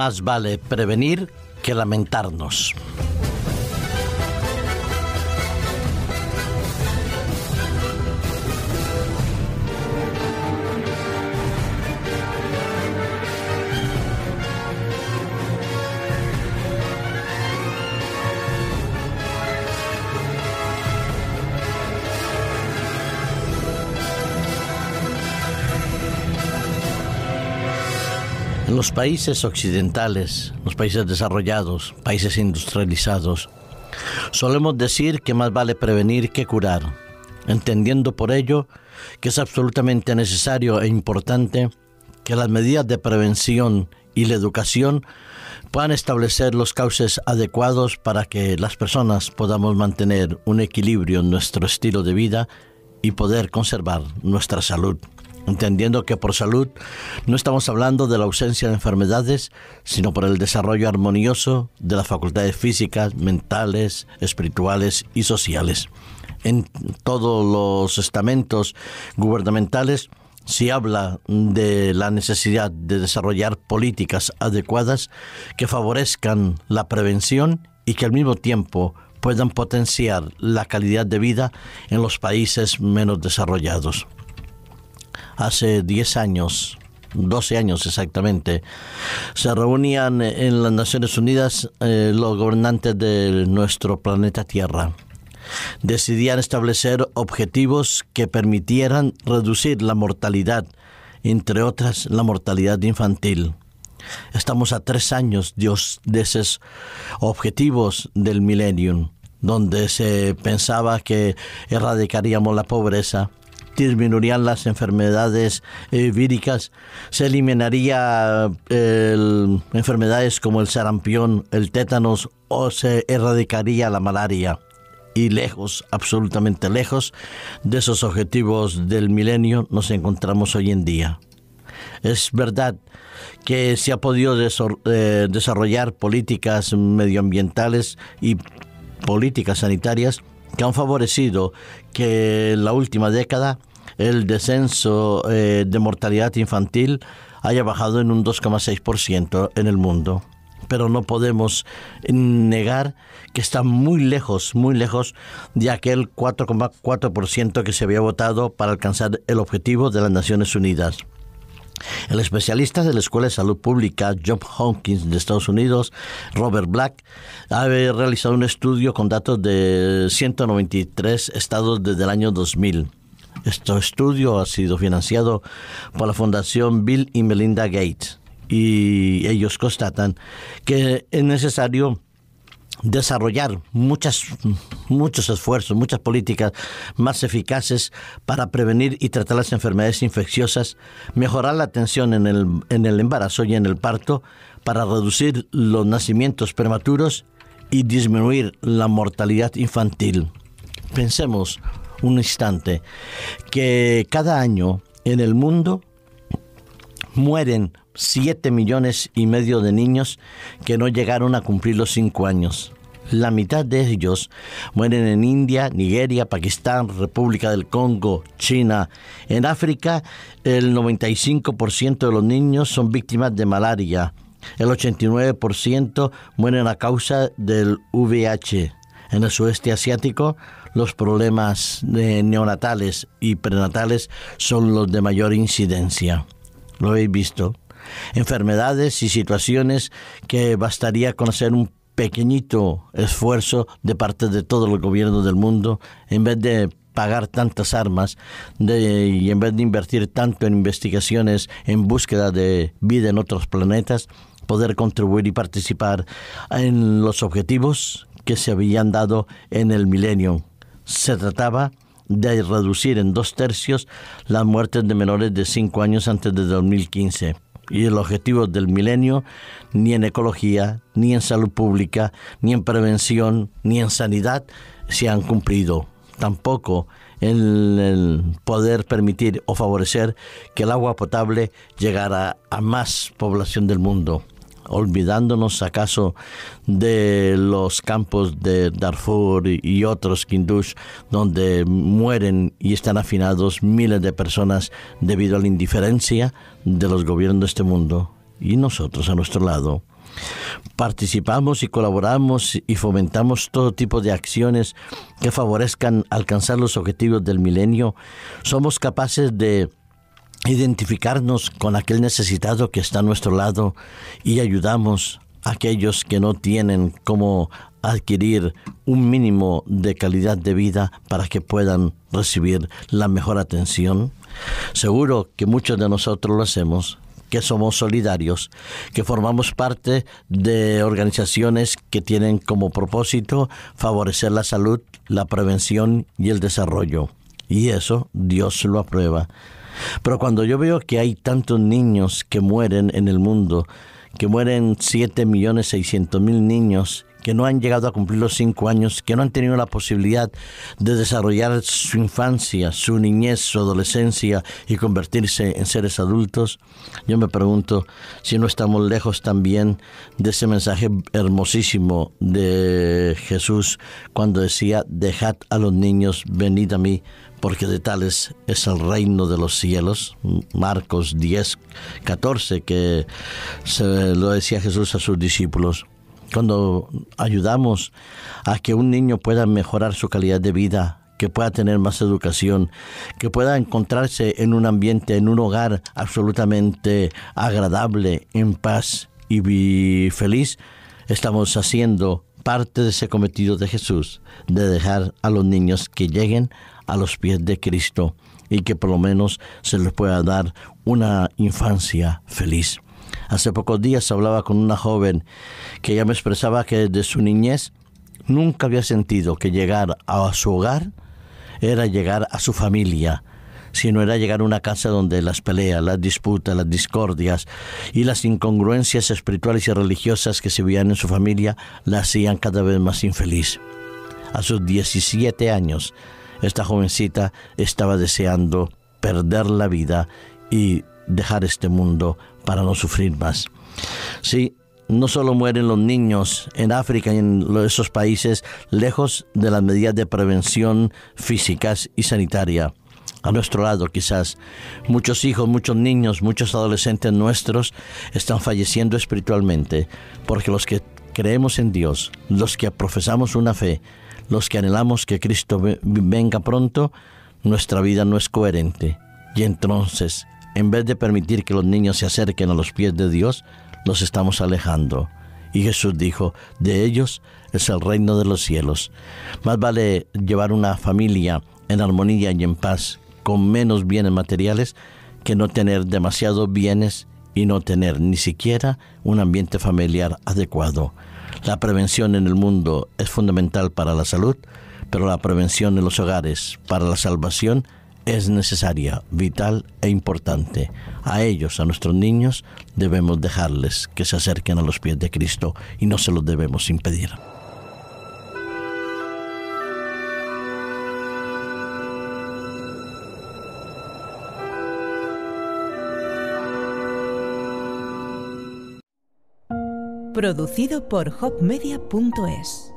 Más vale prevenir que lamentarnos. En los países occidentales, los países desarrollados, países industrializados, solemos decir que más vale prevenir que curar, entendiendo por ello que es absolutamente necesario e importante que las medidas de prevención y la educación puedan establecer los cauces adecuados para que las personas podamos mantener un equilibrio en nuestro estilo de vida y poder conservar nuestra salud entendiendo que por salud no estamos hablando de la ausencia de enfermedades, sino por el desarrollo armonioso de las facultades físicas, mentales, espirituales y sociales. En todos los estamentos gubernamentales se habla de la necesidad de desarrollar políticas adecuadas que favorezcan la prevención y que al mismo tiempo puedan potenciar la calidad de vida en los países menos desarrollados hace 10 años, 12 años exactamente, se reunían en las Naciones Unidas eh, los gobernantes de nuestro planeta Tierra. Decidían establecer objetivos que permitieran reducir la mortalidad, entre otras la mortalidad infantil. Estamos a tres años de esos objetivos del millennium, donde se pensaba que erradicaríamos la pobreza, disminuirían las enfermedades eh, víricas, se eliminaría enfermedades como el sarampión, el tétanos o se erradicaría la malaria. Y lejos, absolutamente lejos de esos objetivos del milenio nos encontramos hoy en día. Es verdad que se ha podido eh, desarrollar políticas medioambientales y políticas sanitarias que han favorecido que en la última década el descenso eh, de mortalidad infantil haya bajado en un 2,6% en el mundo. Pero no podemos negar que está muy lejos, muy lejos de aquel 4,4% que se había votado para alcanzar el objetivo de las Naciones Unidas. El especialista de la Escuela de Salud Pública John Hopkins de Estados Unidos, Robert Black, ha realizado un estudio con datos de 193 estados desde el año 2000. Este estudio ha sido financiado por la Fundación Bill y Melinda Gates y ellos constatan que es necesario desarrollar muchas, muchos esfuerzos, muchas políticas más eficaces para prevenir y tratar las enfermedades infecciosas, mejorar la atención en el, en el embarazo y en el parto, para reducir los nacimientos prematuros y disminuir la mortalidad infantil. Pensemos un instante que cada año en el mundo mueren 7 millones y medio de niños que no llegaron a cumplir los 5 años. La mitad de ellos mueren en India, Nigeria, Pakistán, República del Congo, China. En África, el 95% de los niños son víctimas de malaria. El 89% mueren a causa del VIH. En el sudeste asiático, los problemas neonatales y prenatales son los de mayor incidencia. Lo habéis visto. Enfermedades y situaciones que bastaría conocer un pequeñito esfuerzo de parte de todos los gobiernos del mundo en vez de pagar tantas armas y en vez de invertir tanto en investigaciones en búsqueda de vida en otros planetas, poder contribuir y participar en los objetivos que se habían dado en el milenio. Se trataba de reducir en dos tercios las muertes de menores de 5 años antes de 2015. Y el objetivo del milenio, ni en ecología, ni en salud pública, ni en prevención, ni en sanidad, se han cumplido. Tampoco en el poder permitir o favorecer que el agua potable llegara a más población del mundo olvidándonos acaso de los campos de Darfur y otros Kindush, donde mueren y están afinados miles de personas debido a la indiferencia de los gobiernos de este mundo. Y nosotros a nuestro lado Participamos y colaboramos y fomentamos todo tipo de acciones que favorezcan alcanzar los objetivos del milenio. Somos capaces de identificarnos con aquel necesitado que está a nuestro lado y ayudamos a aquellos que no tienen cómo adquirir un mínimo de calidad de vida para que puedan recibir la mejor atención. Seguro que muchos de nosotros lo hacemos, que somos solidarios, que formamos parte de organizaciones que tienen como propósito favorecer la salud, la prevención y el desarrollo. Y eso Dios lo aprueba. Pero cuando yo veo que hay tantos niños que mueren en el mundo, que mueren 7 millones 600 mil niños que no han llegado a cumplir los cinco años, que no han tenido la posibilidad de desarrollar su infancia, su niñez, su adolescencia y convertirse en seres adultos, yo me pregunto si no estamos lejos también de ese mensaje hermosísimo de Jesús cuando decía, dejad a los niños, venid a mí, porque de tales es el reino de los cielos. Marcos 10, 14, que lo decía Jesús a sus discípulos cuando ayudamos a que un niño pueda mejorar su calidad de vida, que pueda tener más educación, que pueda encontrarse en un ambiente, en un hogar absolutamente agradable, en paz y feliz, estamos haciendo parte de ese cometido de Jesús, de dejar a los niños que lleguen a los pies de Cristo y que por lo menos se les pueda dar una infancia feliz. Hace pocos días hablaba con una joven que ella me expresaba que desde su niñez nunca había sentido que llegar a su hogar era llegar a su familia, sino era llegar a una casa donde las peleas, las disputas, las discordias y las incongruencias espirituales y religiosas que se veían en su familia la hacían cada vez más infeliz. A sus 17 años, esta jovencita estaba deseando perder la vida y dejar este mundo para no sufrir más. Sí, no solo mueren los niños en África y en esos países lejos de las medidas de prevención físicas y sanitaria. A nuestro lado quizás muchos hijos, muchos niños, muchos adolescentes nuestros están falleciendo espiritualmente porque los que creemos en Dios, los que profesamos una fe, los que anhelamos que Cristo venga pronto, nuestra vida no es coherente. Y entonces en vez de permitir que los niños se acerquen a los pies de Dios, los estamos alejando. Y Jesús dijo, de ellos es el reino de los cielos. Más vale llevar una familia en armonía y en paz, con menos bienes materiales, que no tener demasiados bienes y no tener ni siquiera un ambiente familiar adecuado. La prevención en el mundo es fundamental para la salud, pero la prevención en los hogares para la salvación es necesaria, vital e importante. A ellos, a nuestros niños, debemos dejarles que se acerquen a los pies de Cristo y no se los debemos impedir. Producido por hopmedia.es